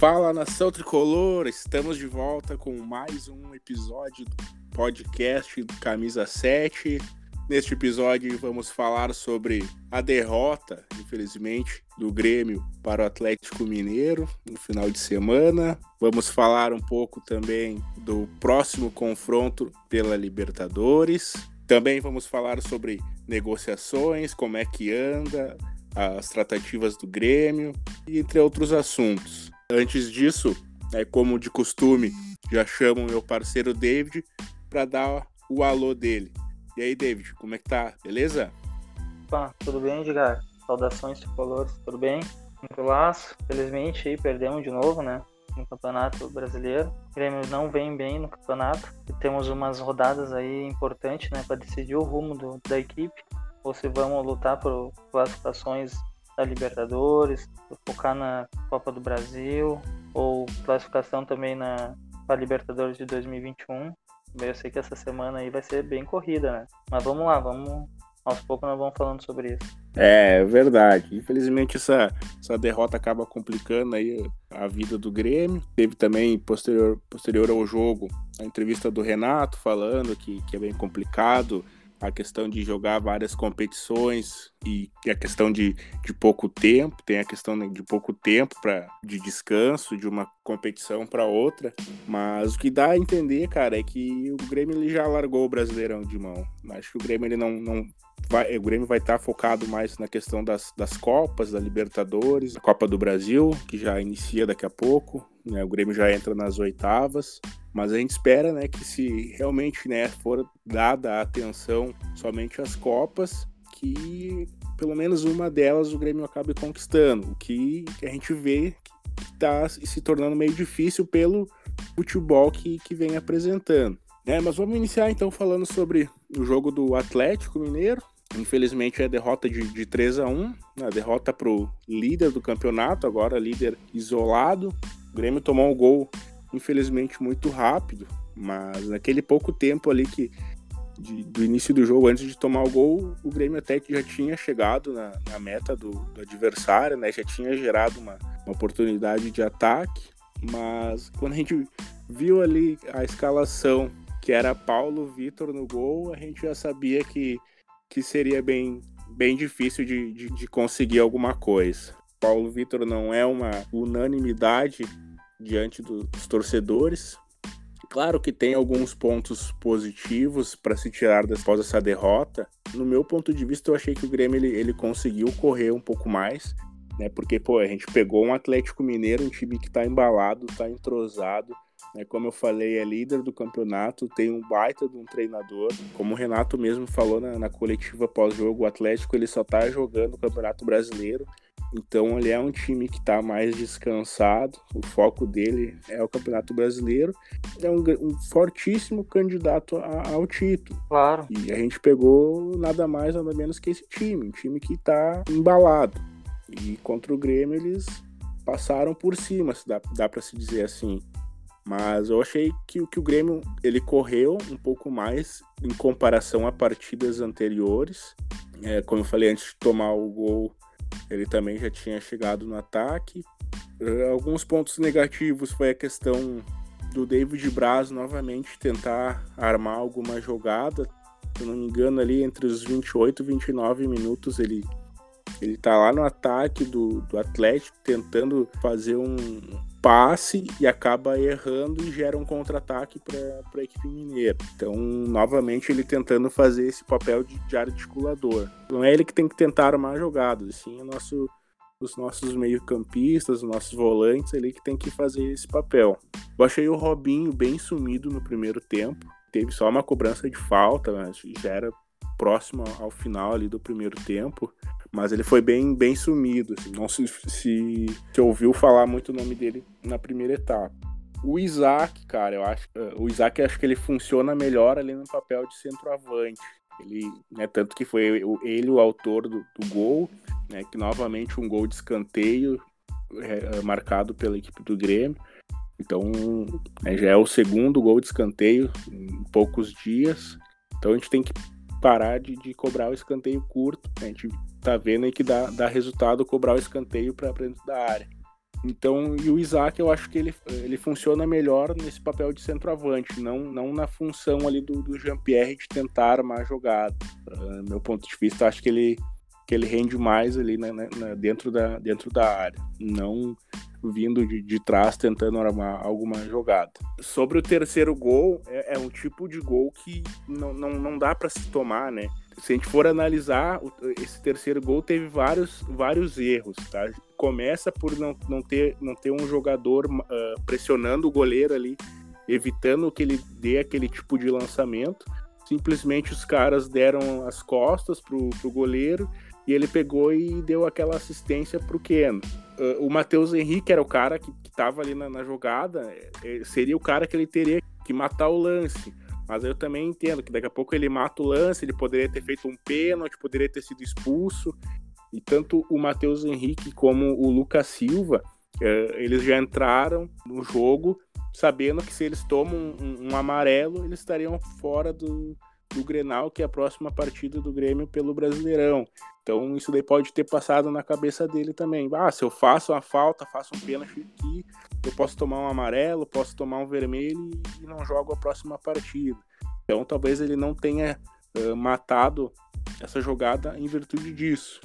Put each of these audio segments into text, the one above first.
Fala nação tricolor, estamos de volta com mais um episódio do podcast Camisa 7. Neste episódio vamos falar sobre a derrota, infelizmente, do Grêmio para o Atlético Mineiro no final de semana. Vamos falar um pouco também do próximo confronto pela Libertadores. Também vamos falar sobre negociações, como é que anda, as tratativas do Grêmio, entre outros assuntos. Antes disso, é como de costume, já chamo meu parceiro David para dar o alô dele. E aí, David, como é que tá? Beleza? Opa, tudo bem, Edgar? Saudações tricolores, tudo bem? Tranquilaço. Felizmente aí perdemos de novo, né? No Campeonato Brasileiro. O Grêmio não vem bem no campeonato. E temos umas rodadas aí importantes, né? Para decidir o rumo do, da equipe. Ou se vamos lutar por classificações da Libertadores, focar na Copa do Brasil ou classificação também na para Libertadores de 2021. Eu sei que essa semana aí vai ser bem corrida, né? Mas vamos lá, vamos aos poucos nós vamos falando sobre isso. É, é verdade. Infelizmente essa, essa derrota acaba complicando aí a vida do Grêmio. Teve também posterior, posterior ao jogo a entrevista do Renato falando que, que é bem complicado a questão de jogar várias competições e a questão de, de pouco tempo, tem a questão de pouco tempo para de descanso de uma competição para outra, mas o que dá a entender, cara, é que o Grêmio ele já largou o Brasileirão de mão. Acho que o Grêmio ele não, não vai, o Grêmio vai estar tá focado mais na questão das, das Copas, da Libertadores, a Copa do Brasil, que já inicia daqui a pouco, né? O Grêmio já entra nas oitavas. Mas a gente espera, né, que se realmente, né, for dada atenção somente às copas, que pelo menos uma delas o Grêmio acabe conquistando, o que a gente vê que está se tornando meio difícil pelo futebol que, que vem apresentando. Né? Mas vamos iniciar então falando sobre o jogo do Atlético Mineiro. Infelizmente é derrota de, de 3 a 1 a derrota para o líder do campeonato, agora líder isolado. O Grêmio tomou um gol infelizmente muito rápido, mas naquele pouco tempo ali que de, do início do jogo, antes de tomar o gol, o Grêmio até que já tinha chegado na, na meta do, do, adversário, né? Já tinha gerado uma, uma oportunidade de ataque, mas quando a gente viu ali a escalação que era Paulo Vitor no gol, a gente já sabia que, que seria bem, bem difícil de, de, de conseguir alguma coisa. Paulo Vitor não é uma unanimidade diante dos torcedores. Claro que tem alguns pontos positivos para se tirar após essa derrota. No meu ponto de vista, eu achei que o Grêmio ele, ele conseguiu correr um pouco mais, né? Porque pô, a gente pegou um Atlético Mineiro, um time que está embalado, está entrosado, né? Como eu falei, é líder do campeonato, tem um baita de um treinador. Como o Renato mesmo falou na, na coletiva pós-jogo, o Atlético ele só está jogando o Campeonato Brasileiro então ele é um time que está mais descansado, o foco dele é o Campeonato Brasileiro, é um, um fortíssimo candidato a, ao título. Claro. E a gente pegou nada mais, nada menos que esse time, um time que está embalado. E contra o Grêmio eles passaram por cima, se dá, dá para se dizer assim. Mas eu achei que, que o Grêmio ele correu um pouco mais em comparação a partidas anteriores. É, como eu falei antes de tomar o gol ele também já tinha chegado no ataque. Alguns pontos negativos foi a questão do David Braz novamente tentar armar alguma jogada. Se não me engano, ali entre os 28 e 29 minutos ele ele tá lá no ataque do, do Atlético tentando fazer um passe e acaba errando e gera um contra-ataque para a equipe mineira. Então, novamente, ele tentando fazer esse papel de, de articulador. Não é ele que tem que tentar armar jogadas, sim nosso, os nossos meio-campistas, os nossos volantes ali que tem que fazer esse papel. Eu achei o Robinho bem sumido no primeiro tempo. Teve só uma cobrança de falta, mas já era próximo ao final ali do primeiro tempo. Mas ele foi bem, bem sumido. Assim. Não se, se, se ouviu falar muito o nome dele na primeira etapa. O Isaac, cara, eu acho. O Isaac acho que ele funciona melhor ali no papel de centroavante. Ele, né, tanto que foi ele o autor do, do gol, né, que novamente um gol de escanteio é, marcado pela equipe do Grêmio. Então, né, já é o segundo gol de escanteio em poucos dias. Então a gente tem que parar de, de cobrar o escanteio curto. A gente tá vendo aí que dá, dá resultado cobrar o escanteio para dentro da área. Então, e o Isaac, eu acho que ele, ele funciona melhor nesse papel de centroavante, não, não na função ali do, do Jean-Pierre de tentar armar jogada. Uh, meu ponto de vista, acho que ele, que ele rende mais ali dentro, da, dentro da área, não vindo de, de trás tentando armar alguma jogada. Sobre o terceiro gol, é, é um tipo de gol que não, não, não dá para se tomar, né? Se a gente for analisar, esse terceiro gol teve vários, vários erros, tá? Começa por não, não, ter, não ter um jogador uh, pressionando o goleiro ali, evitando que ele dê aquele tipo de lançamento. Simplesmente os caras deram as costas pro, pro goleiro e ele pegou e deu aquela assistência pro Keno. Uh, o Matheus Henrique era o cara que, que tava ali na, na jogada, é, seria o cara que ele teria que matar o lance mas eu também entendo que daqui a pouco ele mata o lance, ele poderia ter feito um pênalti, poderia ter sido expulso. E tanto o Matheus Henrique como o Lucas Silva, eh, eles já entraram no jogo sabendo que se eles tomam um, um amarelo, eles estariam fora do, do Grenal, que é a próxima partida do Grêmio pelo Brasileirão. Então isso daí pode ter passado na cabeça dele também. Ah, se eu faço uma falta, faço um pênalti aqui, eu posso tomar um amarelo, posso tomar um vermelho e não jogo a próxima partida. Então talvez ele não tenha uh, matado essa jogada em virtude disso.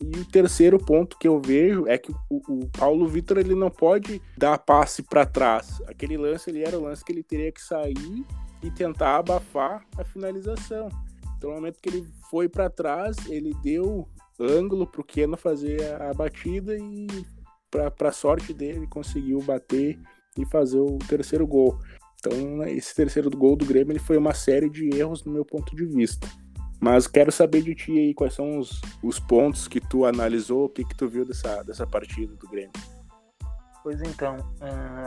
E o terceiro ponto que eu vejo é que o, o Paulo Vitor ele não pode dar passe para trás. Aquele lance ele era o lance que ele teria que sair e tentar abafar a finalização. Então, no momento que ele foi para trás, ele deu ângulo para o Keno fazer a, batida e, para sorte dele, conseguiu bater e fazer o terceiro gol. Então, esse terceiro gol do Grêmio ele foi uma série de erros no meu ponto de vista. Mas quero saber de ti aí quais são os, os pontos que tu analisou, o que, que tu viu dessa, dessa partida do Grêmio. Pois então,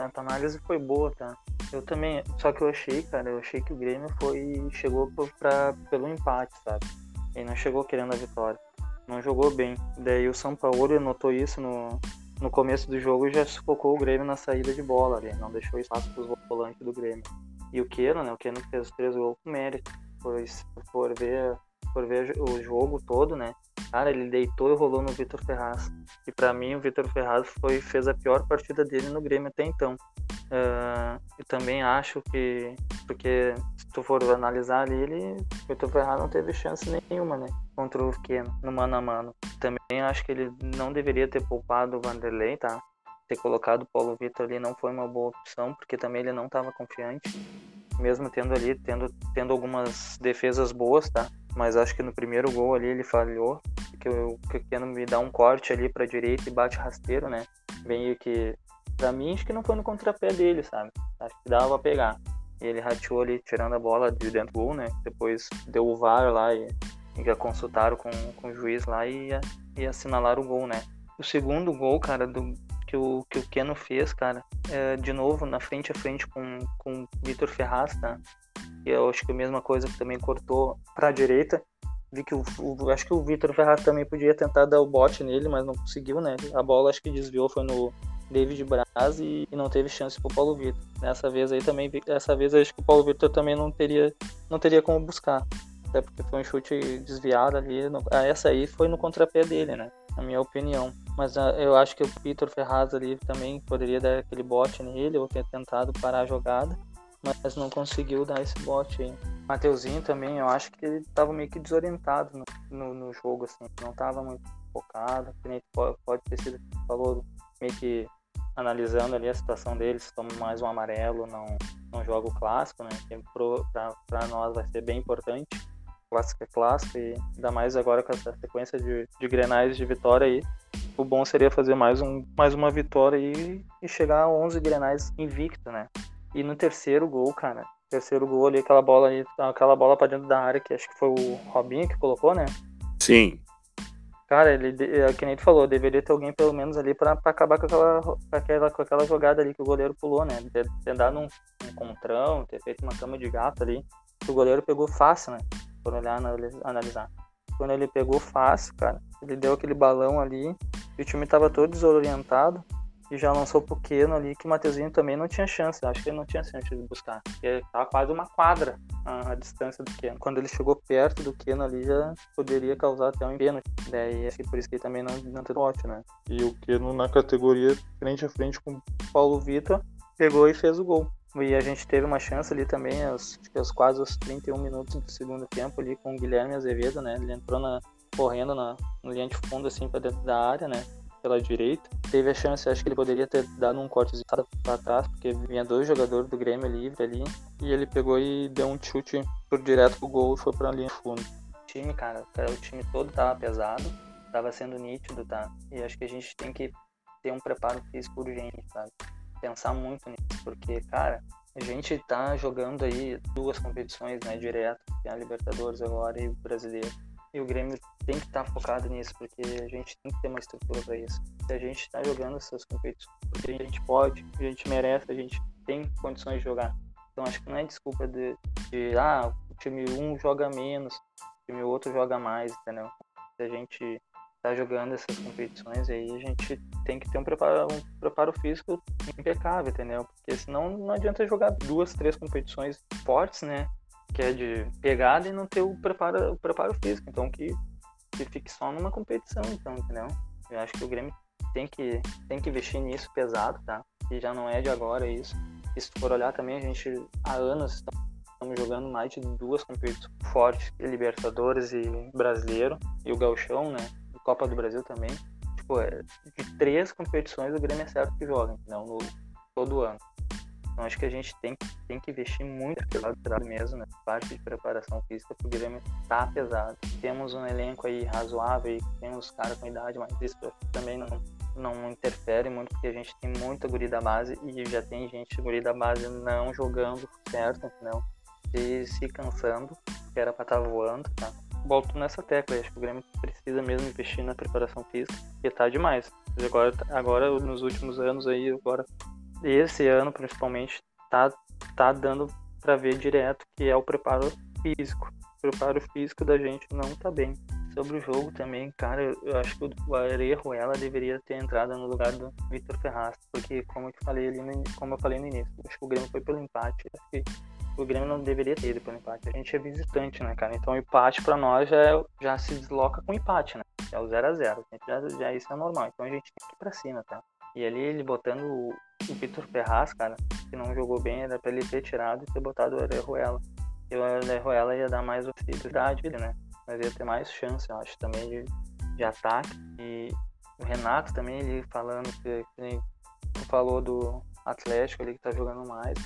a tua análise foi boa, tá? Eu também, só que eu achei, cara, eu achei que o Grêmio foi chegou pra, pelo empate, sabe? Ele não chegou querendo a vitória. Não jogou bem. Daí o São Paulo notou isso no, no começo do jogo e já sufocou o Grêmio na saída de bola ali. Não deixou espaço para os volantes do Grêmio. E o Keno, né? O Keno fez os três gols com mérito. Pois, por ver, por ver o jogo todo, né? Cara, ele deitou e rolou no Vitor Ferraz. E para mim, o Vitor Ferraz foi, fez a pior partida dele no Grêmio até então. Uh, e também acho que, porque se tu for analisar ali, ele, o Vitor Ferraz não teve chance nenhuma, né? Contra o Keno, no mano a mano. Também acho que ele não deveria ter poupado o Vanderlei, tá? Ter colocado o Paulo Vitor ali não foi uma boa opção, porque também ele não estava confiante. Mesmo tendo ali, tendo, tendo algumas defesas boas, tá? Mas acho que no primeiro gol ali ele falhou, que o Keno me dá um corte ali para direita e bate rasteiro, né? Meio que para mim acho que não foi no contrapé dele, sabe? Acho que dava pra pegar. E ele rateou ali tirando a bola de dentro do gol, né? Depois deu o VAR lá e, e já consultaram com, com o juiz lá e, e assinalaram o gol, né? O segundo gol, cara, do, que o, que o Keno fez, cara, é, de novo na frente a frente com, com o Vitor Ferraz, tá? E eu acho que a mesma coisa que também cortou para a direita. Vi que o, o acho que o Vitor Ferraz também podia tentar dar o bote nele, mas não conseguiu, né? A bola acho que desviou, foi no David Braz e, e não teve chance pro Paulo Vitor. Nessa vez aí também, dessa vez acho que o Paulo Vitor também não teria, não teria como buscar. Até porque foi um chute desviado ali. No, ah, essa aí foi no contrapé dele, né? Na minha opinião. Mas uh, eu acho que o Vitor Ferraz ali também poderia dar aquele bote nele ou ter tentado parar a jogada mas não conseguiu dar esse bote aí. Mateuzinho também, eu acho que ele tava meio que desorientado no, no, no jogo, assim, não tava muito focado, pode, pode ter sido, falou, meio que analisando ali a situação dele, se toma mais um amarelo, não, não joga o clássico, né, para nós vai ser bem importante. Clássico é clássico e ainda mais agora com essa sequência de, de grenais de vitória aí, o bom seria fazer mais, um, mais uma vitória e, e chegar a 11 grenais invicto, né? E no terceiro gol, cara, terceiro gol ali, aquela bola ali, aquela bola pra dentro da área, que acho que foi o Robinho que colocou, né? Sim. Cara, ele, é, que nem tu falou, deveria ter alguém pelo menos ali pra, pra acabar com aquela, com, aquela, com aquela jogada ali que o goleiro pulou, né? Ter, ter dado um, um contrão, ter feito uma cama de gato ali. O goleiro pegou fácil, né? Por olhar, analisar. Quando ele pegou fácil, cara, ele deu aquele balão ali, e o time tava todo desorientado. e já lançou pro Keno ali, que o Mateuzinho também não tinha chance. Acho que ele não tinha chance de buscar. Porque tava quase uma quadra a, a distância do Keno. Quando ele chegou perto do Keno ali, já poderia causar até um pênalti. Daí acho que por isso que ele também não, não teve bote, né? E o Keno na categoria frente a frente com o Paulo Vitor, pegou e fez o gol. E a gente teve uma chance ali também, aos, acho que aos quase os 31 minutos do segundo tempo ali com o Guilherme Azevedo, né? Ele entrou na, correndo na, linha de fundo, assim, para dentro da área, né? Pela direita. Teve a chance, acho que ele poderia ter dado um cortezinho para trás, porque vinha dois jogadores do Grêmio livre ali. E ele pegou e deu um chute por direto pro gol e foi pra linha de fundo. O time, cara, o time todo tava pesado, tava sendo nítido, tá? E acho que a gente tem que ter um preparo físico urgente, sabe? Pensar muito nisso, porque, cara, a gente tá jogando aí duas competições, né, direto, tem a Libertadores agora e o Brasileiro e o Grêmio tem que estar tá focado nisso, porque a gente tem que ter uma estrutura para isso. Se a gente está jogando essas competições, porque a gente pode, a gente merece, a gente tem condições de jogar. Então acho que não é desculpa de, de ah, o time um joga menos, o time outro joga mais, entendeu? Se a gente está jogando essas competições aí, a gente tem que ter um preparo, um preparo físico impecável, entendeu? Porque senão não adianta jogar duas, três competições fortes, né? Que é de pegada e não ter o preparo, o preparo físico. Então que, que fique só numa competição, então, entendeu? Eu acho que o Grêmio tem que, tem que investir nisso pesado, tá? E já não é de agora isso. E se for olhar também, a gente há anos estamos jogando mais de duas competições fortes, Libertadores e Brasileiro, e o Gauchão, né? E Copa do Brasil também. Tipo, é, de três competições o Grêmio é certo que joga, não todo ano. Então acho que a gente tem, tem que investir muito pesado mesmo né? parte de preparação física, porque o Grêmio tá pesado. Temos um elenco aí razoável, temos caras com idade, mas isso também não, não interfere muito, porque a gente tem muita guri da base e já tem gente guri da base não jogando certo, entendeu? E se cansando, que era pra estar tá voando, tá? Volto nessa tecla, acho que o Grêmio precisa mesmo investir na preparação física, e tá demais. Agora, agora nos últimos anos aí, agora esse ano principalmente tá, tá dando para ver direto que é o preparo físico. O preparo físico da gente não tá bem. Sobre o jogo também, cara, eu acho que o Arejo ela deveria ter entrado no lugar do Vitor Ferraz, porque como eu falei ali, no, como eu falei no início, acho que o Grêmio foi pelo empate, o Grêmio não deveria ter ido pelo empate. A gente é visitante, né, cara? Então o empate para nós já, é, já se desloca com empate, né? É o 0 a 0 já, já isso é normal. Então a gente tem que ir pra cima, tá? E ali ele botando o, o Vitor Ferraz, cara, que não jogou bem, era pra ele ter tirado e ter botado o Orejuela. E o Orejuela ia dar mais oportunidade né? Mas ia ter mais chance, eu acho, também de, de ataque. E o Renato também, ele falando que, que falou do Atlético ali que tá jogando mais.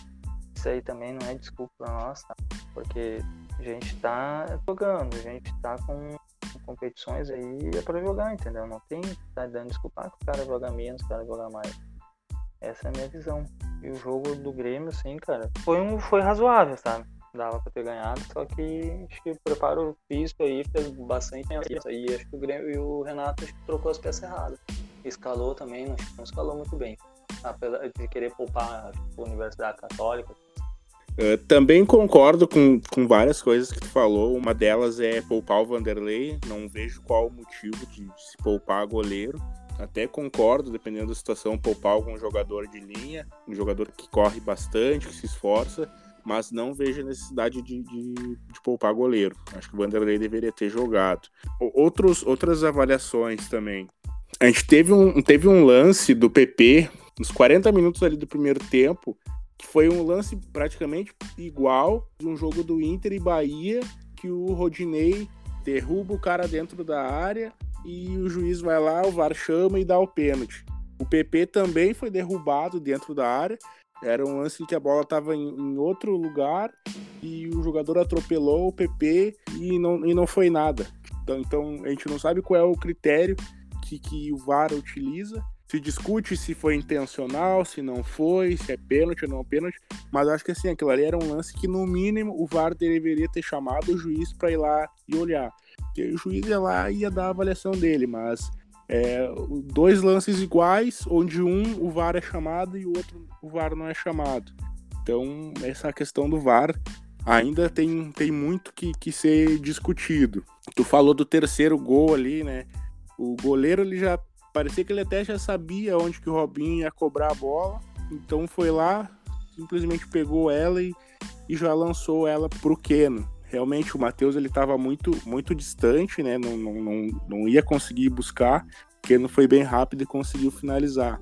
Isso aí também não é desculpa pra nós, tá? Porque a gente tá jogando, a gente tá com competições aí é para jogar, entendeu? Não tem tá dando desculpa ah, que o cara joga menos, o cara joga mais. Essa é a minha visão. E o jogo do Grêmio, assim, cara, foi, um, foi razoável, sabe? Dava pra ter ganhado, só que acho que o preparo físico aí fez bastante diferença. E acho que o Grêmio e o Renato trocou as peças erradas. Escalou também, não, não escalou muito bem. De querer poupar a Universidade Católica, Uh, também concordo com, com várias coisas que tu falou. Uma delas é poupar o Vanderlei. Não vejo qual o motivo de se poupar goleiro. Até concordo, dependendo da situação, poupar algum jogador de linha, um jogador que corre bastante, que se esforça, mas não vejo necessidade de, de, de poupar goleiro. Acho que o Vanderlei deveria ter jogado. Outros, outras avaliações também. A gente teve um, teve um lance do PP nos 40 minutos ali do primeiro tempo, que foi um lance praticamente igual de um jogo do Inter e Bahia, que o Rodinei derruba o cara dentro da área e o juiz vai lá, o VAR chama e dá o pênalti. O PP também foi derrubado dentro da área. Era um lance que a bola estava em, em, outro lugar e o jogador atropelou o PP e não, e não foi nada. Então, então a gente não sabe qual é o critério que, que o VAR utiliza se discute se foi intencional, se não foi, se é pênalti ou não é pênalti, mas acho que assim, aquilo ali era um lance que no mínimo o VAR deveria ter chamado o juiz para ir lá e olhar. Porque o juiz ia lá e ia dar a avaliação dele, mas é, dois lances iguais, onde um o VAR é chamado e o outro o VAR não é chamado. Então, essa questão do VAR ainda tem, tem muito que, que ser discutido. Tu falou do terceiro gol ali, né? O goleiro ele já parecia que ele até já sabia onde que o Robinho ia cobrar a bola, então foi lá, simplesmente pegou ela e, e já lançou ela pro Keno. Realmente o Matheus ele estava muito muito distante, né? Não, não, não, não ia conseguir buscar. O Keno foi bem rápido e conseguiu finalizar.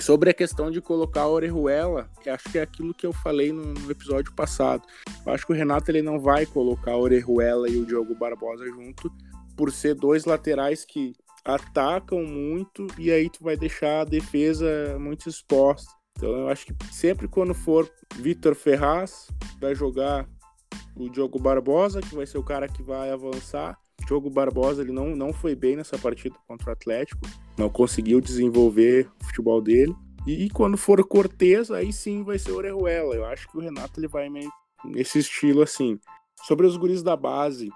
Sobre a questão de colocar a Orejuela, acho que é aquilo que eu falei no, no, episódio passado. Eu acho que o Renato ele não vai colocar a Orejuela e o Diogo Barbosa junto, por ser dois laterais que atacam muito e aí tu vai deixar a defesa muito exposta. Então eu acho que sempre quando for Vitor Ferraz, vai jogar o Diogo Barbosa, que vai ser o cara que vai avançar. O Diogo Barbosa ele não, não foi bem nessa partida contra o Atlético, não conseguiu desenvolver o futebol dele. E, quando for Cortez, aí sim vai ser Orejuela. Eu acho que o Renato ele vai meio nesse estilo assim. Sobre os guris da base,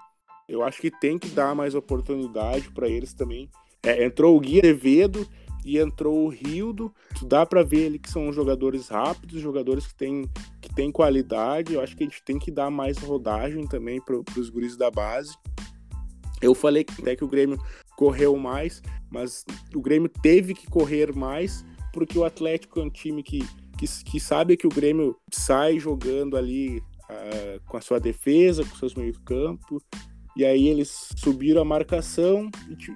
eu acho que tem que dar mais oportunidade para eles também. É, entrou o Gui Azevedo e entrou o Rildo. Dá para ver ele que são jogadores rápidos, jogadores que têm, que têm qualidade. Eu acho que a gente tem que dar mais rodagem também para os guris da base. Eu falei até que o Grêmio correu mais, mas o Grêmio teve que correr mais porque o Atlético é um time que, que, que sabe que o Grêmio sai jogando ali uh, com a sua defesa, com seus meio-campo, e aí eles subiram a marcação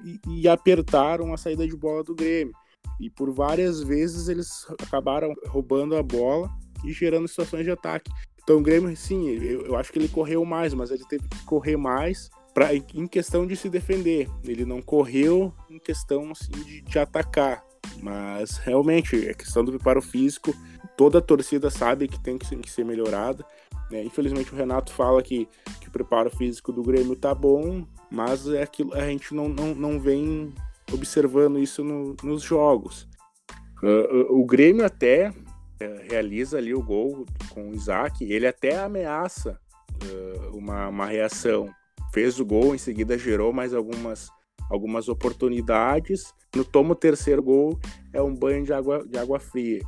e, e, apertaram a saída de bola do Grêmio. E por várias vezes eles acabaram roubando a bola e gerando situações de ataque. Então o Grêmio, sim, eu, eu acho que ele correu mais, mas ele teve que correr mais pra, em questão de se defender. Ele não correu em questão assim, de, de atacar. Mas realmente, a questão do preparo físico, toda a torcida sabe que tem que ser, que ser melhorada. Né? Infelizmente o Renato fala que, que o preparo físico do Grêmio tá bom, mas é aquilo, a gente não, não, não vem observando isso no, nos jogos. Uh, o Grêmio até uh, realiza ali o gol com o Isaac, ele até ameaça uh, uma, uma reação. Fez o gol, em seguida gerou mais algumas, algumas oportunidades. No tomo terceiro gol é um banho de água, de água fria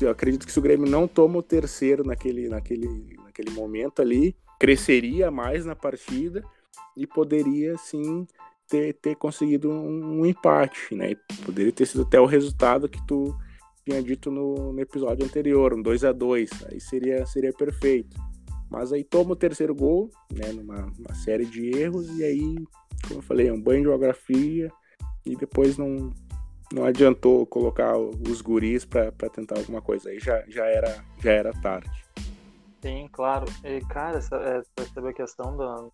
eu acredito que se o Grêmio não toma o terceiro naquele, naquele, naquele momento ali, cresceria mais na partida e poderia sim ter, ter conseguido um, um empate, né? Poderia ter sido até o resultado que tu tinha dito no, no episódio anterior, um 2 a 2 aí seria, seria perfeito. Mas aí toma o terceiro gol, né, numa série de erros, e aí, como eu falei, é um banho de geografia, e depois não, não adiantou colocar os guris para tentar alguma coisa. Aí já, já, era, já era tarde. Sim, claro. E, cara, é, sobre a questão do,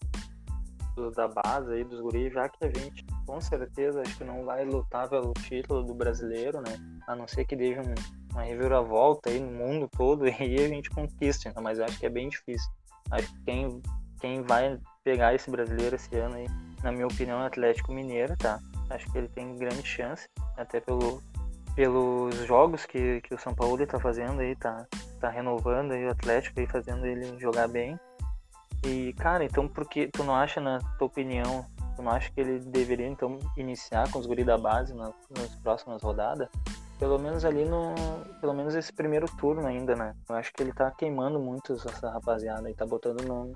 do, da base aí dos guris, já que a gente com certeza acho que não vai lutar pelo título do brasileiro, né? A não ser que dê um, uma reviravolta aí no mundo todo e aí a gente conquiste, né? mas eu acho que é bem difícil. Acho que quem, quem vai pegar esse brasileiro esse ano aí, na minha opinião, é o Atlético Mineiro, tá? Acho que ele tem grande chance, até pelo, pelos jogos que, que o São Paulo está fazendo aí, tá, tá renovando aí o Atlético e fazendo ele jogar bem. E, cara, então por que tu não acha, na tua opinião, tu não acha que ele deveria então iniciar com os guri da base na, nas próximas rodadas? Pelo menos ali no. Pelo menos esse primeiro turno ainda, né? Eu acho que ele tá queimando muito essa rapaziada e tá botando no,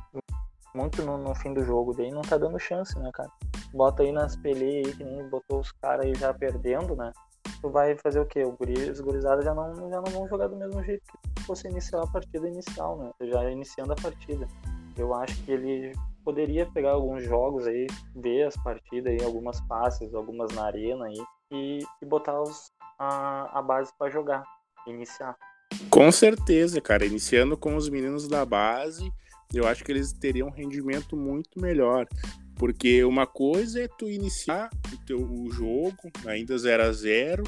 muito no, no, fim do jogo, daí não tá dando chance, né, cara? Bota aí nas peleias aí, que nem botou os caras aí já perdendo, né? Tu vai fazer o quê? O guri, os gurizados já não, já não vão jogar do mesmo jeito que fosse iniciar a partida inicial, né? Já iniciando a partida. Eu acho que ele poderia pegar alguns jogos aí, ver as partidas aí, algumas passes, algumas na arena aí, e, e botar os, a, a base para jogar, iniciar. Com certeza, cara. Iniciando com os meninos da base eu acho que eles teriam um rendimento muito melhor. Porque uma coisa é tu iniciar o, teu, o jogo ainda 0 a 0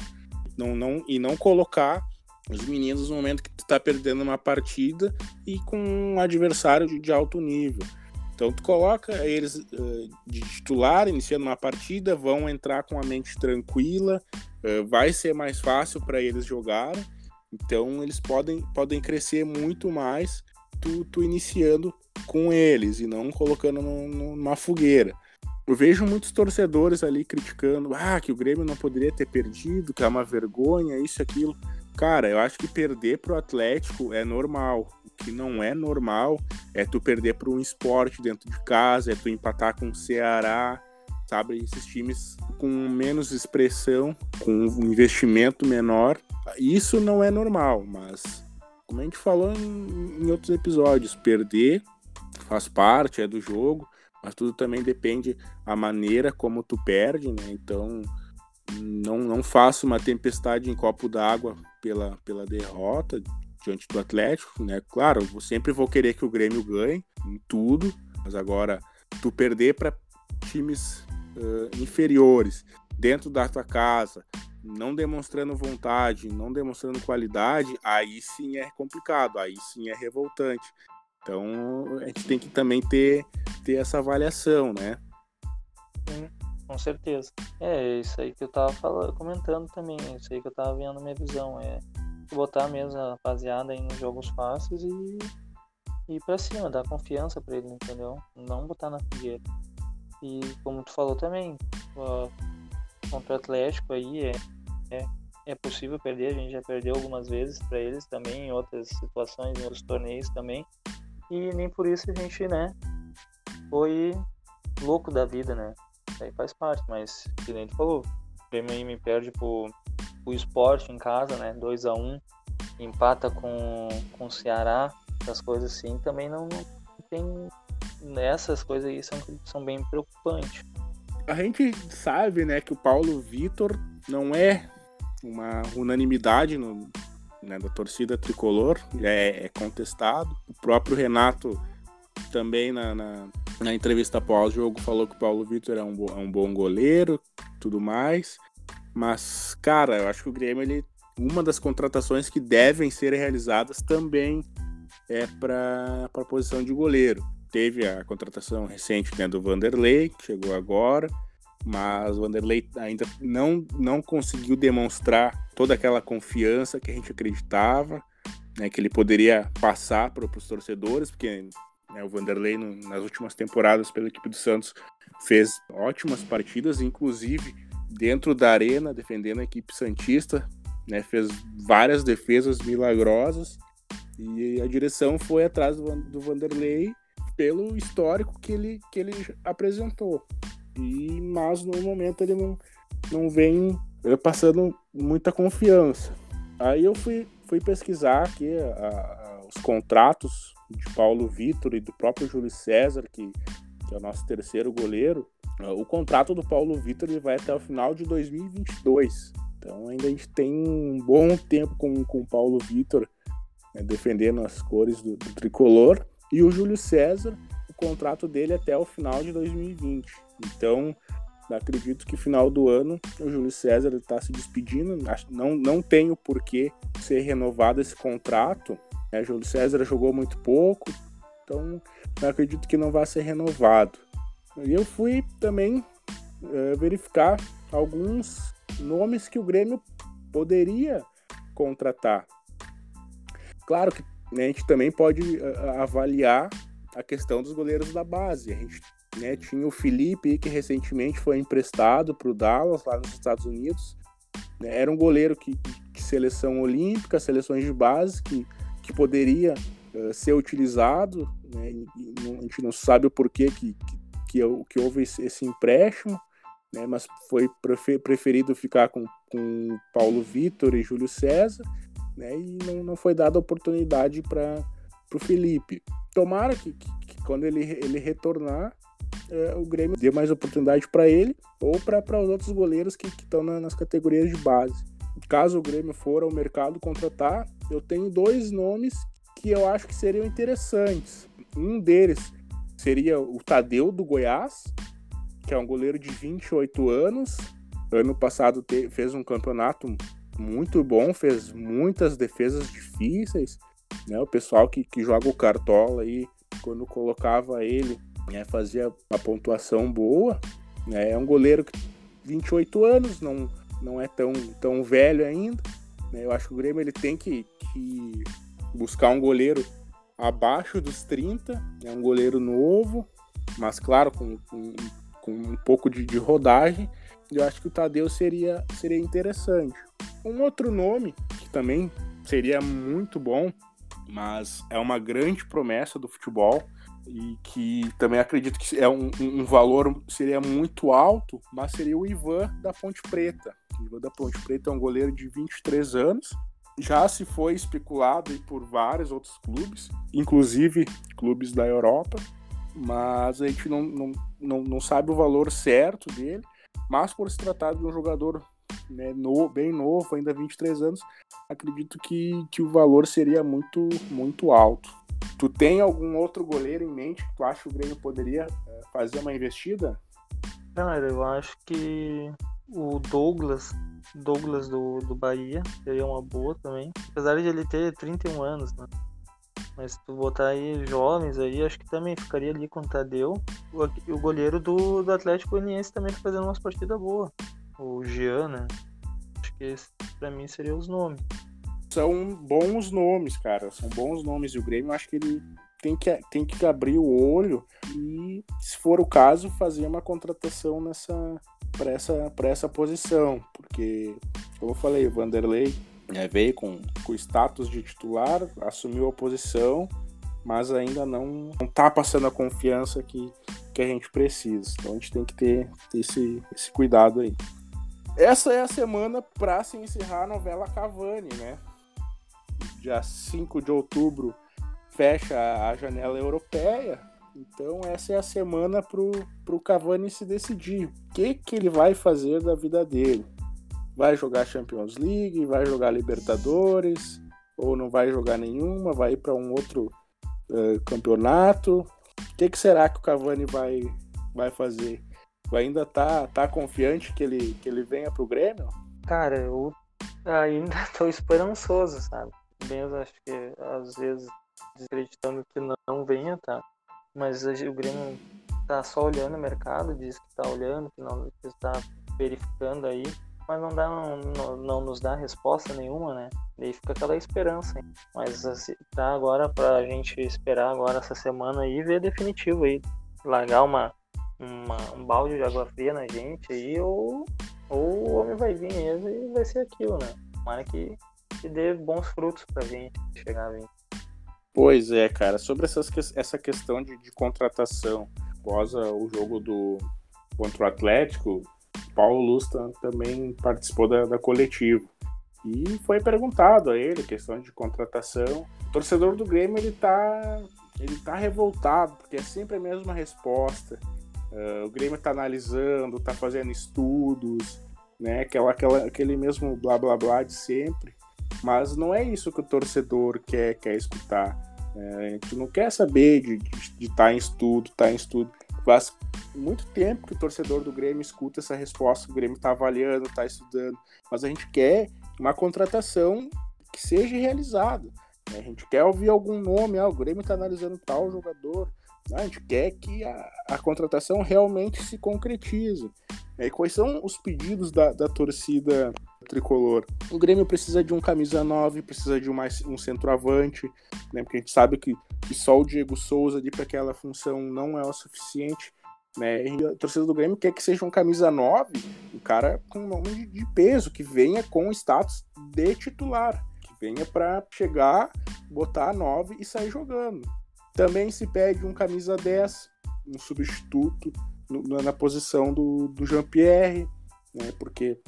não, não, e não colocar os meninos no momento que tu tá perdendo uma partida e com um adversário de, de alto nível. Então tu coloca eles uh, de titular, iniciando uma partida, vão entrar com a mente tranquila, uh, vai ser mais fácil para eles jogarem. Então eles podem, podem crescer muito mais tu, tu iniciando com eles e não colocando no, numa fogueira. Eu vejo muitos torcedores ali criticando, ah, que o Grêmio não poderia ter perdido, que é uma vergonha, isso, aquilo. Cara, eu acho que perder pro Atlético é normal. O que não é normal é tu perder para um esporte dentro de casa, é tu empatar com o Ceará. sabe? Esses times com menos expressão, com um investimento menor. Isso não é normal, mas como a gente falou em, em outros episódios, perder faz parte, é do jogo, mas tudo também depende a maneira como tu perde, né? Então não, não faço uma tempestade em copo d'água pela, pela derrota diante do Atlético, né? Claro, eu sempre vou querer que o Grêmio ganhe em tudo, mas agora tu perder para times uh, inferiores dentro da tua casa, não demonstrando vontade, não demonstrando qualidade, aí sim é complicado, aí sim é revoltante. Então a gente tem que também ter, ter essa avaliação, né? Com certeza. É isso aí que eu tava falando, comentando também, é isso aí que eu tava vendo minha visão. É botar mesmo a rapaziada nos jogos fáceis e, ir pra cima, dar confiança pra ele, entendeu? Não botar na fogueira. E como tu falou também, contra o Atlético aí é, é, é possível perder, a gente já perdeu algumas vezes para eles também, em outras situações, em outros torneios também. E nem por isso a gente, né, foi louco da vida, né? Isso aí faz parte, mas que nem tu falou, o Grêmio aí me perde pro, pro esporte em casa, né? 2 a 1 um, empata com, com o Ceará, essas coisas assim, também não, não tem. Essas coisas aí são, são bem preocupantes. A gente sabe, né, que o Paulo Vitor não é uma unanimidade no, né, da torcida tricolor, é, é, contestado. O próprio Renato também na, na, na entrevista pós-jogo falou que o Paulo Vitor é um, é um bom goleiro, tudo mais. Mas, cara, eu acho que o Grêmio, ele, uma das contratações que devem ser realizadas também é para a posição de goleiro. Teve a contratação recente né, do Vanderlei, que chegou agora mas o Vanderlei ainda não, não conseguiu demonstrar toda aquela confiança que a gente acreditava, né, que ele poderia passar para os torcedores, porque né, o Vanderlei no, nas últimas temporadas pela equipe do Santos fez ótimas partidas, inclusive dentro da arena defendendo a equipe santista, né, fez várias defesas milagrosas e a direção foi atrás do, do Vanderlei pelo histórico que ele, que ele apresentou. E, mas no momento ele não, não vem passando muita confiança. Aí eu fui, fui pesquisar aqui a, a, os contratos de Paulo Vitor e do próprio Júlio César, que, que é o nosso terceiro goleiro. O contrato do Paulo Vitor vai até o final de 2022. Então ainda a gente tem um bom tempo com, com o Paulo Vitor né, defendendo as cores do, do tricolor. E o Júlio César, o contrato dele é até o final de 2020. Então, acredito que final do ano o Júlio César está se despedindo. Não, não tenho por que ser renovado esse contrato. Né? Júlio César jogou muito pouco, então acredito que não vai ser renovado. E eu fui também é, verificar alguns nomes que o Grêmio poderia contratar. Claro que né, a gente também pode uh, avaliar a questão dos goleiros da base. A gente né? Tinha o Felipe, que recentemente foi emprestado para o Dallas, lá nos Estados Unidos. Né? Era um goleiro que, que, seleção olímpica, seleções de base, que, que poderia uh, ser utilizado. Né? E, a gente não sabe o porquê que, que, que, houve esse, empréstimo, né? mas foi preferido ficar com, com Paulo Vitor e Júlio César, né? e não, não foi dada oportunidade para o Felipe. Tomara que, que, que, quando ele, ele retornar, é, o Grêmio dê mais oportunidade para ele ou para os outros goleiros que estão na, nas categorias de base. Caso o Grêmio for ao mercado contratar, eu tenho dois nomes que eu acho que seriam interessantes. Um deles seria o Tadeu do Goiás, que é um goleiro de 28 anos. Ano passado fez um campeonato muito bom, fez muitas defesas difíceis. Né? O pessoal que, que joga o cartola aí, quando colocava ele né, fazia uma pontuação boa. Né, é um goleiro que 28 anos, não, não é tão, tão velho ainda. Né, eu acho que o Grêmio ele tem que, que buscar um goleiro abaixo dos 30, é um goleiro novo, mas claro, com, com, com um pouco de, de, rodagem. Eu acho que o Tadeu seria, seria interessante. Um outro nome que também seria muito bom, mas é uma grande promessa do futebol, e que também acredito que é um, um, valor seria muito alto, mas seria o Ivan da Ponte Preta. O Ivan da Ponte Preta é um goleiro de 23 anos, já se foi especulado por vários outros clubes, inclusive clubes da Europa, mas a gente não, não, não, não sabe o valor certo dele, mas por se tratar de um jogador né, no, bem novo, ainda 23 anos, acredito que, que o valor seria muito, muito alto. Tu tem algum outro goleiro em mente que tu acha que o Grêmio poderia eh, fazer uma investida? Cara, eu acho que o Douglas, Douglas do, do Bahia, seria uma boa também. Apesar de ele ter 31 anos, né? Mas se tu botar aí jovens aí, acho que também ficaria ali com o Tadeu. O, o goleiro do, do Atlético Goianiense também tá fazendo umas partidas boas. O Jean, né? Acho que esse pra mim seriam os nomes são bons nomes, cara. São bons nomes. E o Grêmio, acho que ele tem que, tem que abrir o olho e, se for o caso, fazer uma contratação nessa para essa, essa posição. Porque, como eu falei, o Vanderlei né, veio com, com status de titular, assumiu a posição, mas ainda não, não tá passando a confiança que, que a gente precisa. Então a gente tem que ter, ter esse, esse cuidado aí. Essa é a semana para se encerrar a novela Cavani, né? Dia 5 de outubro fecha a janela europeia. Então essa é a semana pro, pro Cavani se decidir o que, que ele vai fazer da vida dele. Vai jogar Champions League, vai jogar Libertadores, ou não vai jogar nenhuma, vai ir para um outro uh, campeonato. O que, que será que o Cavani vai, vai fazer? Ainda tá, tá confiante que ele, que ele venha pro Grêmio? Cara, eu ainda tô esperançoso, sabe? Mesmo acho que às vezes desacreditando que não venha, tá? Mas o Grêmio tá só olhando o mercado, diz que tá olhando, que não que está verificando aí, mas não dá não, não, não, nos dá resposta nenhuma, né? Daí fica aquela esperança. Hein? Mas assim, tá agora pra gente esperar agora essa semana aí e ver definitivo aí. Largar uma, uma, um balde de água fria na gente aí, ou, ou o homem vai vir mesmo e vai ser aquilo, né? Tomara que que dê bons frutos pra gente chegar a 20. Pois é, cara. Sobre essas, essa questão de, de contratação, após o jogo do contra o Atlético, Paulo Lusta também participou da, da coletiva. E foi perguntado a ele questão de contratação. O torcedor do Grêmio ele tá, ele tá revoltado, porque é sempre a mesma resposta. Uh, o Grêmio está analisando, está fazendo estudos, né? Aquela, aquela, aquele mesmo blá blá blá de sempre. Mas não é isso que o torcedor quer, quer escutar. É, a gente não quer saber de estar tá em estudo, estar tá em estudo. Faz muito tempo que o torcedor do Grêmio escuta essa resposta, que o Grêmio está avaliando, está estudando. Mas a gente quer uma contratação que seja realizada. Né? A gente quer ouvir algum nome, ah, o Grêmio está analisando tal jogador. A gente quer que a, a contratação realmente se concretize. E quais são os pedidos da, da torcida tricolor? O Grêmio precisa de um camisa 9, precisa de um, mais, um centroavante, né? porque a gente sabe que, que só o Diego Souza ali para aquela função não é o suficiente. Né? A torcida do Grêmio quer que seja um camisa 9, um cara com nome de, peso, que venha com status de titular, que venha para chegar, botar a 9 e sair jogando. Também se pede um camisa 10, um substituto, na posição do, do Jean-Pierre, né? Porque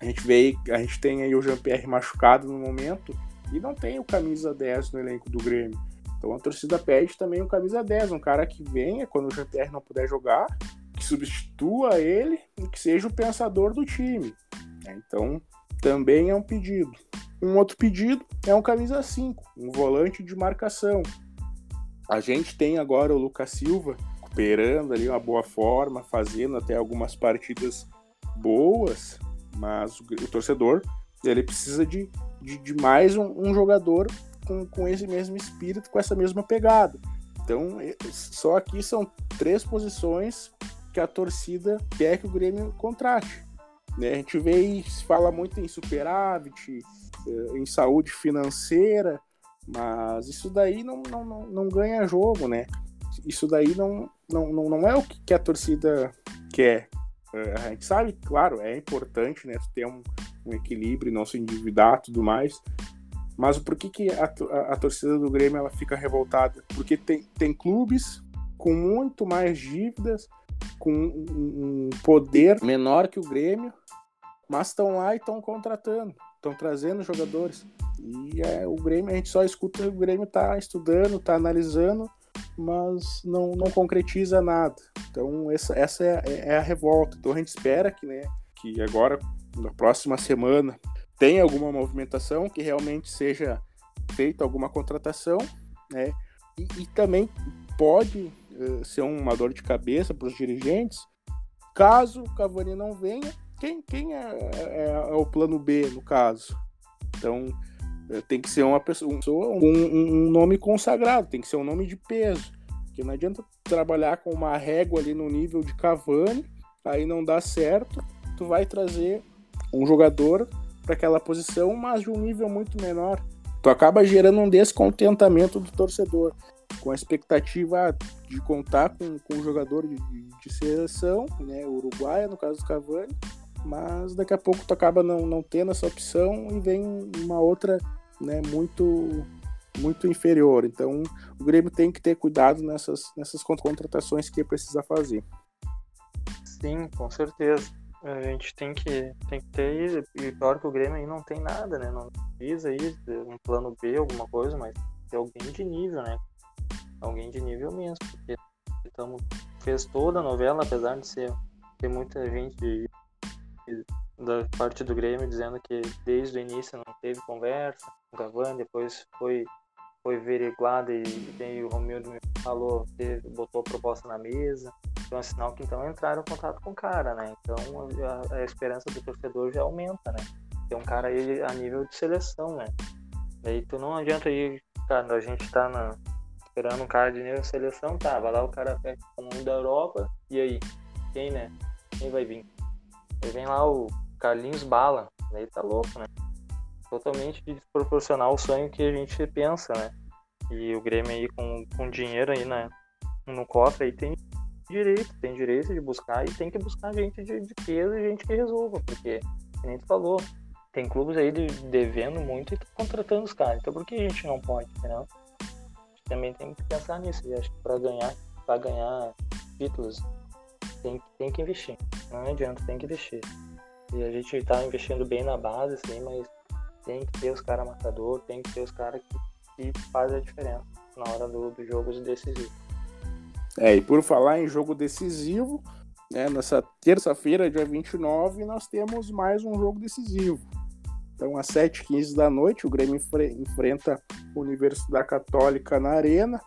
a gente vê, a gente tem aí o Jean-Pierre machucado no momento e não tem o camisa 10 no elenco do Grêmio. Então a torcida pede também o camisa 10, um cara que venha quando o Jean-Pierre não puder jogar, que substitua ele e que seja o pensador do time. Né? Então também é um pedido. Um outro pedido é um camisa 5, um volante de marcação. A gente tem agora o Lucas Silva, recuperando ali uma boa forma, fazendo até algumas partidas boas, mas o, o torcedor ele precisa de, de, de mais um, um, jogador com, com esse mesmo espírito, com essa mesma pegada. Então, só aqui são três posições que a torcida quer que o Grêmio contrate. Né? A gente vê e se fala muito em superávit, eh, em saúde financeira, mas isso daí não, não, não, ganha jogo, né? Isso daí não, não, não é o que a torcida quer. É, a gente sabe, claro, é importante né, ter um, um equilíbrio, não se endividar tudo mais. Mas por que, que a, a, a, torcida do Grêmio ela fica revoltada? Porque tem, tem clubes com muito mais dívidas, com um poder menor que o Grêmio, mas estão lá e estão contratando, estão trazendo jogadores. E é, o Grêmio, a gente só escuta o Grêmio tá estudando, tá analisando, mas não, não concretiza nada. Então essa, essa é, é, a revolta. Então a gente espera que, né, que agora, na próxima semana, tenha alguma movimentação, que realmente seja feita alguma contratação, né? E, e também pode uh, ser uma dor de cabeça para os dirigentes, caso o Cavani não venha, quem, quem é, é, é, o plano B no caso? Então tem que ser uma pessoa, um, um, nome consagrado, tem que ser um nome de peso. Porque não adianta trabalhar com uma régua ali no nível de Cavani, aí não dá certo, tu vai trazer um jogador para aquela posição, mas de um nível muito menor. Tu acaba gerando um descontentamento do torcedor, com a expectativa de contar com, com um jogador de, de seleção, né, uruguaia, no caso do Cavani, mas daqui a pouco tu acaba não, não tendo essa opção e vem uma outra né, muito muito inferior. Então o Grêmio tem que ter cuidado nessas, nessas contratações que precisa fazer. Sim, com certeza. A gente tem que, tem que ter, e pior que o Grêmio aí não tem nada, né? Não precisa aí um plano B, alguma coisa, mas ter alguém de nível, né? Alguém de nível mesmo, porque tamo, fez toda a novela, apesar de ser ter muita gente da parte do Grêmio dizendo que desde o início não teve conversa com o Gavan, depois foi foi averiguado e tem o Romildo me falou, teve, botou a proposta na mesa. Então é sinal que então entraram em contato com o cara, né? Então a, a esperança do torcedor já aumenta, né? Tem um cara aí a nível de seleção, né? Daí tu não adianta aí, cara, a gente tá na, esperando um cara de nível de seleção, tá, vai lá o cara pega mundo da Europa, e aí? Quem, né? Quem vai vir? Aí vem lá o Carlinhos Bala, daí tá louco, né? Totalmente desproporcional ao sonho que a gente pensa, né? E o Grêmio aí com, com dinheiro aí né, no cofre aí tem direito, tem direito de buscar e tem que buscar gente de, de peso e gente que resolva, porque, nem tu falou, tem clubes aí de, devendo muito e tá contratando os caras. Então por que a gente não pode, entendeu? também tem que pensar nisso. E acho que para ganhar, para ganhar títulos, tem, tem que investir. Não adianta, tem que investir. E a gente está investindo bem na base, sim, mas tem que ter os caras matador, tem que ter os caras que, que fazem a diferença na hora do, do jogo decisivo. É, e por falar em jogo decisivo, né, nessa terça-feira, dia 29, nós temos mais um jogo decisivo. Então, às 7h15 da noite, o Grêmio enfrenta a Universidade Católica na Arena.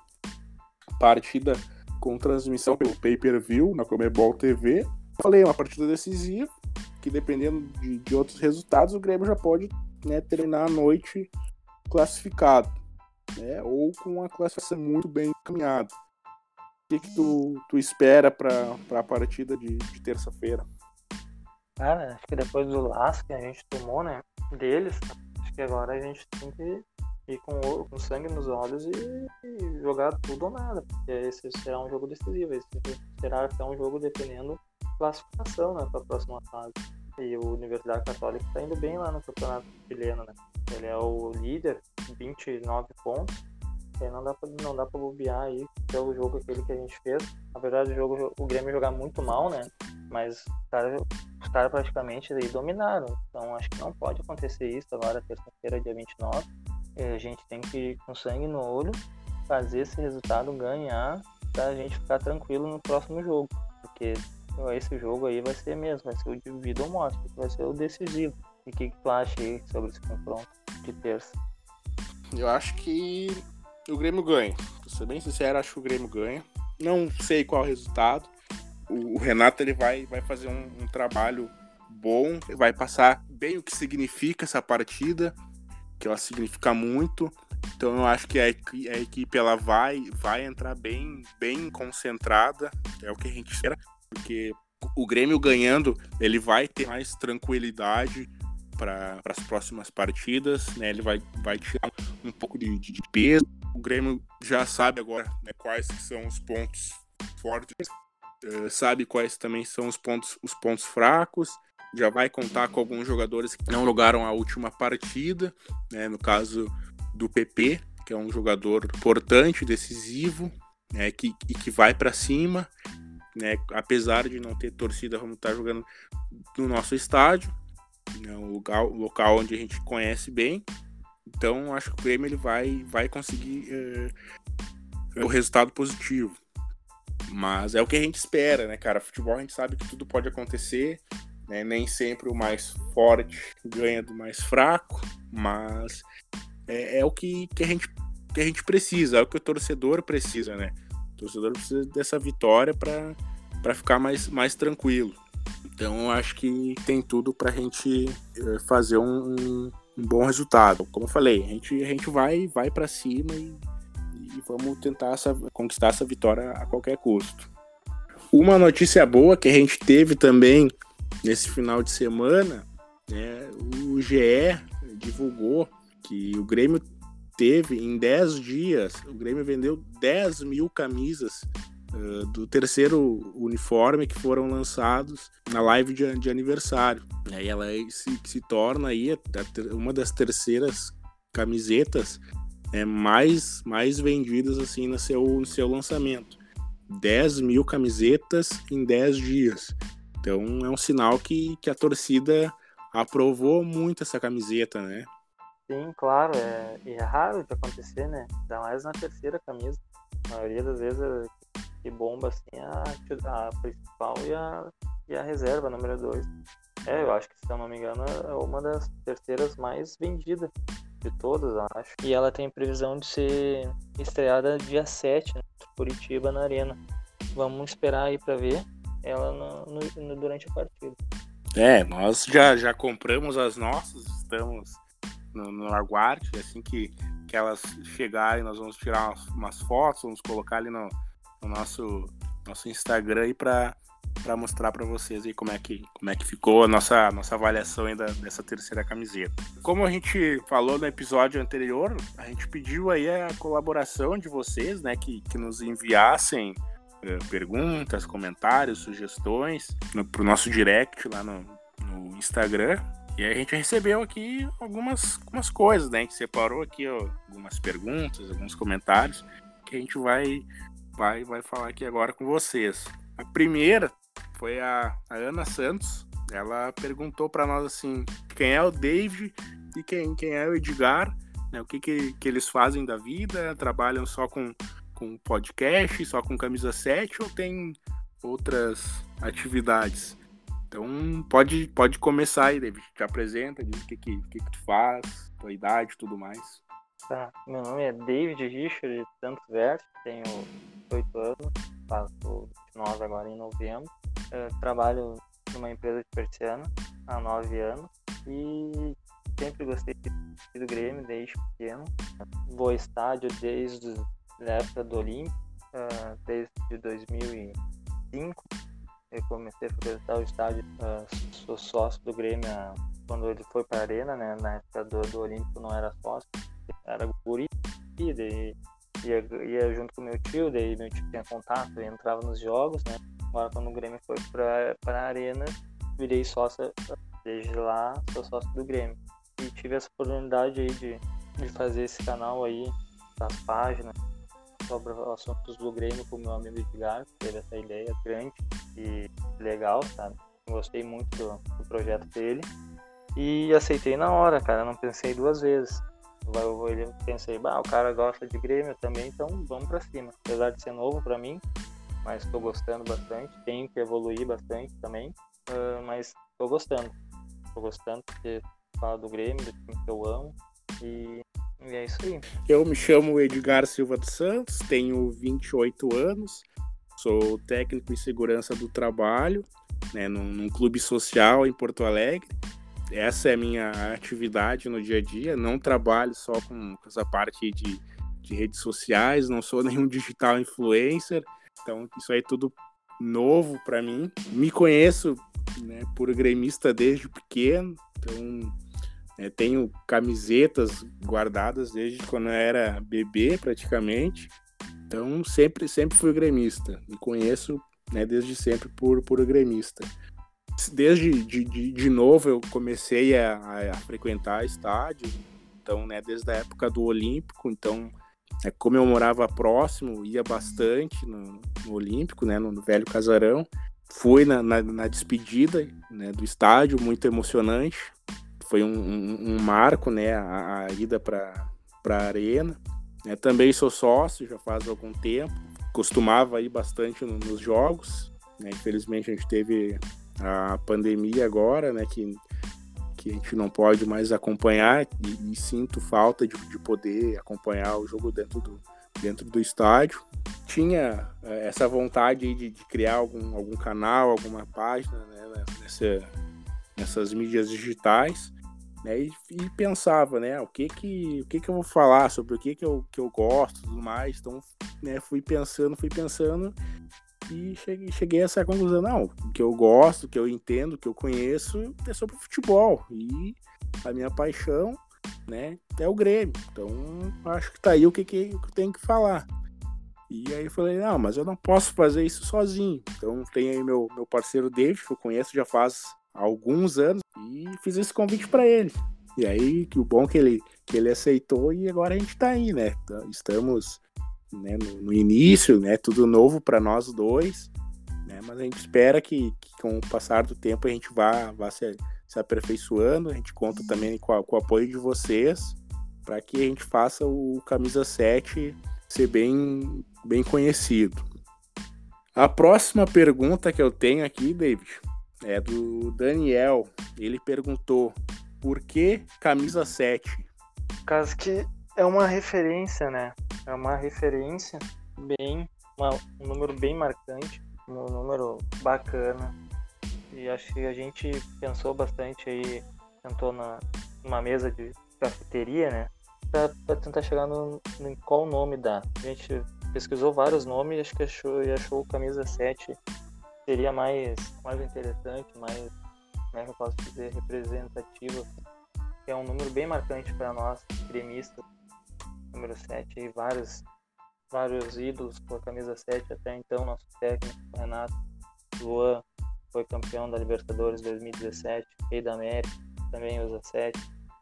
Partida com transmissão pelo pay-per-view na Comebol TV. Falei, é uma partida decisiva, que dependendo de, de outros resultados, o Grêmio já pode né, terminar a noite classificado, né, ou com uma classificação muito bem encaminhada. O que, que tu, tu espera para a partida de, de terça-feira? Cara, acho que depois do laço que a gente tomou, né, deles, acho que agora a gente tem que ir com, com sangue nos olhos e, e, jogar tudo ou nada, porque esse será um jogo decisivo, esse será até um jogo dependendo classificação né, para a próxima fase. E o Universidade Católica está indo bem lá no campeonato chileno, né? Ele é o líder, 29 pontos. E não dá pra, não dá pra bobear aí pelo jogo aquele que a gente fez. Na verdade, o, jogo, o Grêmio jogar muito mal, né? Mas os caras cara praticamente dominaram. Então acho que não pode acontecer isso agora, terça-feira, dia 29. A gente tem que ir com sangue no olho, fazer esse resultado ganhar, pra gente ficar tranquilo no próximo jogo. Porque esse jogo aí vai ser mesmo, vai ser o de vida ou morte, vai ser o decisivo. E o que, que tu acha aí sobre esse confronto de terça? Eu acho que o Grêmio ganha. Pra ser bem sincero, acho que o Grêmio ganha. Não sei qual é o resultado. O, Renato ele vai, vai fazer um, um trabalho bom, vai passar bem o que significa essa partida, que ela significa muito. Então eu acho que a, a equipe ela vai, vai entrar bem, bem concentrada, é o que a gente espera porque o Grêmio ganhando, ele vai ter mais tranquilidade para as próximas partidas, né? Ele vai, vai tirar um pouco de, de peso. O Grêmio já sabe agora né, quais são os pontos fortes, uh, sabe quais também são os pontos, os pontos fracos. Já vai contar com alguns jogadores que não jogaram a última partida, né? No caso do PP, que é um jogador importante, decisivo. né, que, e que vai para cima, né, apesar de não ter torcida, vamos estar tá jogando no nosso estádio, né, o local, local onde a gente conhece bem. Então, acho que o Grêmio ele vai, vai conseguir é, o resultado positivo. Mas é o que a gente espera, né, cara? Futebol a gente sabe que tudo pode acontecer, né? Nem sempre o mais forte ganha do mais fraco, mas é, é o que, que, a gente, que a gente precisa, é o que o torcedor precisa, né? O torcedor precisa dessa vitória para ficar mais, mais tranquilo. Então acho que tem tudo para a gente eh, fazer um, um, um, bom resultado. Como eu falei, a gente, a gente vai, vai para cima e, e vamos tentar essa, conquistar essa vitória a qualquer custo. Uma notícia boa que a gente teve também nesse final de semana, né, o GE divulgou que o Grêmio teve em 10 dias, o Grêmio vendeu 10 mil camisas uh, do terceiro uniforme que foram lançados na live de, de aniversário. E ela se, se torna aí uma das terceiras camisetas é, mais, mais vendidas assim no seu, no seu lançamento. 10 mil camisetas em 10 dias. Então é um sinal que, que a torcida aprovou muito essa camiseta, né? Sim, claro, é, e é raro de acontecer, né? Ainda mais na terceira camisa. A maioria das vezes é que bomba assim a, a principal e a, e a reserva, número 2. É, eu acho que se eu não me engano é uma das terceiras mais vendidas de todas, acho. E ela tem previsão de ser estreada dia 7, né, Curitiba na Arena. Vamos esperar aí para ver ela no, no, durante a partida. É, nós já, já compramos as nossas, estamos no, no aguarde. Assim que, que elas chegarem, nós vamos tirar umas, umas fotos, vamos colocar ali no, no nosso, nosso Instagram aí para para mostrar para vocês aí como é que como é que ficou a nossa nossa avaliação ainda dessa terceira camiseta. Como a gente falou no episódio anterior, a gente pediu aí a colaboração de vocês, né, que, que nos enviassem perguntas, comentários, sugestões no, pro nosso direct lá no, no Instagram. E a gente recebeu aqui algumas, algumas coisas, né? A gente separou aqui ó, algumas perguntas, alguns comentários que a gente vai, vai, vai falar aqui agora com vocês. A primeira foi a, a Ana Santos. Ela perguntou para nós assim: quem é o David e quem, quem é o Edgar, né? O que, que, que eles fazem da vida? Trabalham só com, com podcast, só com camisa 7 ou tem outras atividades? Então pode, pode começar aí, David. Te apresenta, diz o que, que, que, que tu faz, tua idade e tudo mais. Tá, meu nome é David Richard Santos Verde, tenho 8 anos, faço 9 agora em novembro. Eu trabalho numa empresa de persiana há 9 anos e sempre gostei do Grêmio desde pequeno. Vou estádio desde a época do Olímpico, ah, desde 2005 eu comecei a frequentar o estádio, uh, sou sócio do Grêmio uh, quando ele foi para a Arena, né? Na época do, do Olímpico não era sócio, era guri, e daí ia, ia junto com meu tio, daí meu tio tinha contato entrava nos jogos, né? Agora quando o Grêmio foi para a Arena, virei sócio, desde lá sou sócio do Grêmio. E tive essa oportunidade aí de, de fazer esse canal aí, das páginas, sobre assuntos do Grêmio com meu amigo Edgar, que teve essa ideia grande e legal, sabe? Gostei muito do, do projeto dele e aceitei na hora, cara. Não pensei duas vezes. Eu, eu pensei, bah, o cara gosta de Grêmio também, então vamos para cima. Apesar de ser novo para mim, mas estou gostando bastante. Tenho que evoluir bastante também, uh, mas estou gostando. Estou gostando porque fala do Grêmio, do time que eu amo e e é isso aí. Eu me chamo Edgar Silva dos Santos, tenho 28 anos, sou técnico em segurança do trabalho, né, num, num clube social em Porto Alegre. Essa é a minha atividade no dia a dia. Não trabalho só com essa parte de, de redes sociais, não sou nenhum digital influencer. Então, isso aí é tudo novo para mim. Me conheço né, por gremista desde pequeno, então é, tenho camisetas guardadas desde quando eu era bebê, praticamente. Então, sempre, sempre fui gremista. Me conheço né, desde sempre por, por gremista. Desde de, de, de novo eu comecei a, a, frequentar estádio. Então, né, desde a época do Olímpico. Então, É, como eu morava próximo, ia bastante no, no Olímpico, né, no, no, velho casarão. Fui na, na, na despedida né, do estádio, muito emocionante. Foi um, um, um marco, né, a, a ida para a arena. É, também sou sócio já faz algum tempo. Costumava ir bastante no, nos jogos. Né? Infelizmente a gente teve a pandemia agora, né? Que, que a gente não pode mais acompanhar e, e sinto falta de, de, poder acompanhar o jogo dentro do, dentro do estádio. Tinha é, essa vontade de, de, criar algum, algum canal, alguma página né, nessa, nessas mídias digitais. Né, e, e, pensava, né, o que que, o que que eu vou falar sobre o que que eu, que eu gosto, tudo mais. Então, né, fui pensando, fui pensando e cheguei, cheguei a essa conclusão, não, o que eu gosto, o que eu entendo, o que eu conheço é sobre futebol. E a minha paixão, né, é o Grêmio. Então, acho que tá aí o que, que, eu tenho que falar. E aí eu falei, não, mas eu não posso fazer isso sozinho. Então tem aí meu, meu parceiro David, que eu conheço já faz alguns anos, e fiz esse convite para ele. E aí, que o bom que ele, que ele aceitou e agora a gente tá aí, né? Estamos né, no, no, início, né, tudo novo para nós dois, né, mas a gente espera que, que, com o passar do tempo a gente vá, vá se, se aperfeiçoando, a gente conta também com, a, com o apoio de vocês para que a gente faça o Camisa 7 ser bem, bem conhecido. A próxima pergunta que eu tenho aqui, David, é do Daniel. Ele perguntou: por que camisa 7? Caso que é uma referência, né? É uma referência bem, uma, um número bem marcante, um número bacana. E acho que a gente pensou bastante aí, sentou na, numa mesa de cafeteria, né? Pra, pra tentar chegar no, no qual nome dá. A gente pesquisou vários nomes e acho que achou, e achou camisa 7 seria mais, mais interessante, mais, como é que eu posso dizer, representativo. É um número bem marcante para nós, gremistas número 7 e vários, vários ídolos com a camisa 7 até então, nosso técnico Renato Luan foi campeão da Libertadores 2017, rei da América, também usa 7.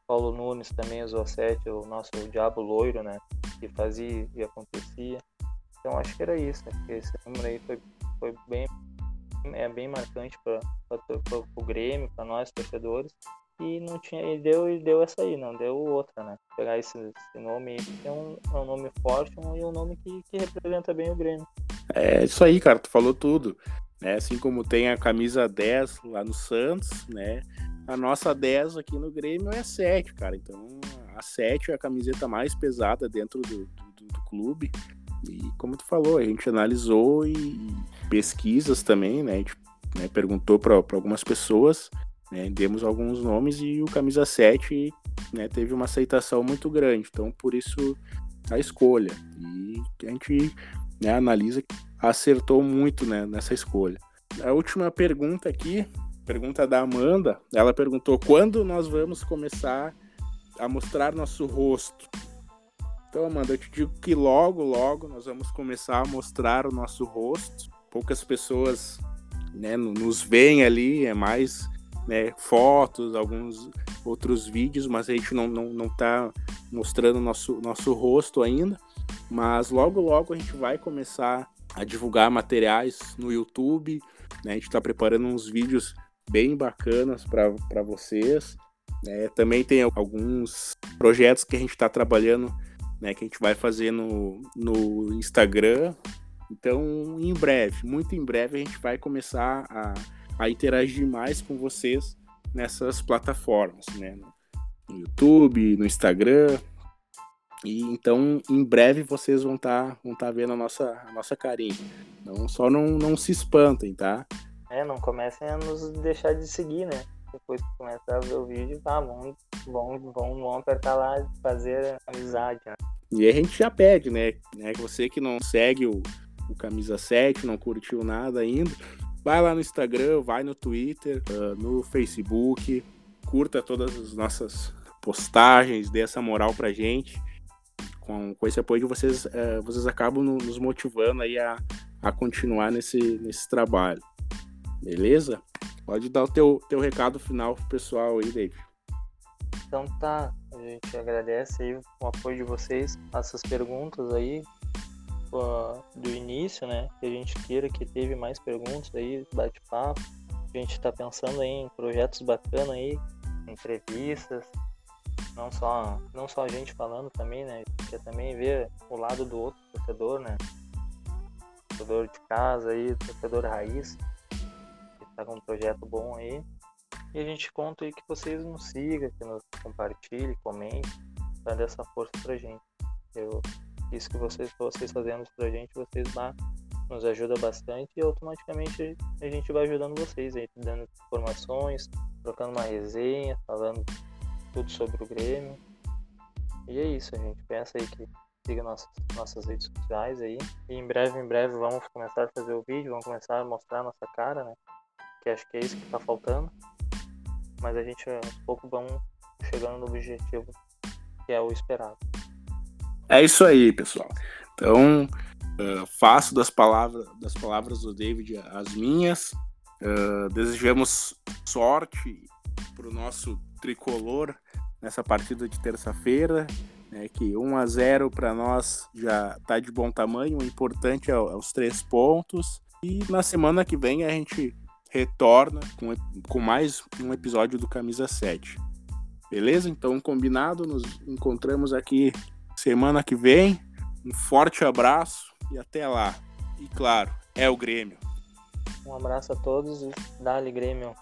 Paulo Nunes também usou 7, o nosso Diabo Loiro, né? Que fazia e acontecia. Então acho que era isso, né? Porque esse número aí foi, foi bem, é bem marcante para o Grêmio, para nós torcedores. E não tinha e deu e deu essa aí não deu outra né? Pegar esse, esse nome que é um, é um nome forte um, e um nome que, que representa bem o Grêmio. É isso aí cara tu falou tudo né? Assim como tem a camisa 10 lá no Santos né? A nossa 10 aqui no Grêmio é 7 cara. Então a 7 é a camiseta mais pesada dentro do, do, do clube. E como tu falou a gente analisou e pesquisas também né, gente, né perguntou para algumas pessoas né? Demos alguns nomes e o camisa 7 né, teve uma aceitação muito grande. Então, por isso a escolha. E a gente né, analisa acertou muito né, nessa escolha. A última pergunta aqui, pergunta da Amanda, ela perguntou quando nós vamos começar a mostrar nosso rosto. Então, Amanda, eu te digo que logo, logo nós vamos começar a mostrar o nosso rosto. Poucas pessoas né, nos veem ali, é mais né, fotos, alguns outros vídeos, mas a gente não, não, não tá mostrando nosso, nosso rosto ainda. Mas logo, logo a gente vai começar a divulgar materiais no YouTube. Né? A gente está preparando uns vídeos bem bacanas para vocês. Né? Também tem alguns projetos que a gente está trabalhando, né, que a gente vai fazer no, no Instagram. Então, em breve, muito em breve, a gente vai começar a a interagir mais com vocês nessas plataformas, né? No YouTube, no Instagram. E então, em breve vocês vão estar tá, vão tá vendo a nossa, a nossa carinha. Não, só não, não se espantem, tá? É, não comecem a nos deixar de seguir, né? Depois que começar a ver o vídeo, tá, vamos, vamos, vamos, vamos apertar lá fazer amizade, né? E a gente já pede, né? né? Você que não segue o, o Camisa 7, não curtiu nada ainda, Vai lá no Instagram, vai no Twitter, uh, no Facebook, curta todas as nossas postagens, dê essa moral pra gente. Com, com esse apoio vocês, uh, vocês acabam nos motivando aí a, a continuar nesse, nesse trabalho. Beleza? Pode dar o teu, teu recado final pro pessoal aí, David. Então tá, gente agradece aí o apoio de vocês, essas perguntas aí do início, né? Que a gente queira que teve mais perguntas aí, bate-papo. A gente está pensando em projetos bacanas aí, entrevistas, não só, não só a gente falando também, né? Quer também ver o lado do outro torcedor, né? Torcedor de casa aí, torcedor raiz, que tá com um projeto bom aí. E a gente conta aí que vocês nos sigam, que nos compartilhem, comentem, dar essa força pra gente. Eu, isso que vocês, vocês fazendo isso pra gente, vocês lá nos ajuda bastante e automaticamente a gente vai ajudando vocês aí, dando informações, trocando uma resenha, falando tudo sobre o Grêmio. E é isso, a gente pensa aí que siga nossas, nossas redes sociais aí. E em breve, em breve vamos começar a fazer o vídeo, vamos começar a mostrar a nossa cara, né? Que acho que é isso que tá faltando. Mas a gente aos poucos vamos chegando no objetivo que é o esperado. É isso aí, pessoal. Então, uh, faço das palavras, das palavras do David as minhas. Uh, desejamos sorte para o nosso tricolor nessa partida de terça-feira, né, que 1 a 0 para nós já está de bom tamanho, o importante é, é, os três pontos. E na semana que vem a gente retorna com, com mais um episódio do Camisa 7. Beleza? Então, combinado, nos encontramos aqui semana que vem. Um forte abraço e até lá. E claro, é o Grêmio. Um abraço a todos e dá-lhe Grêmio.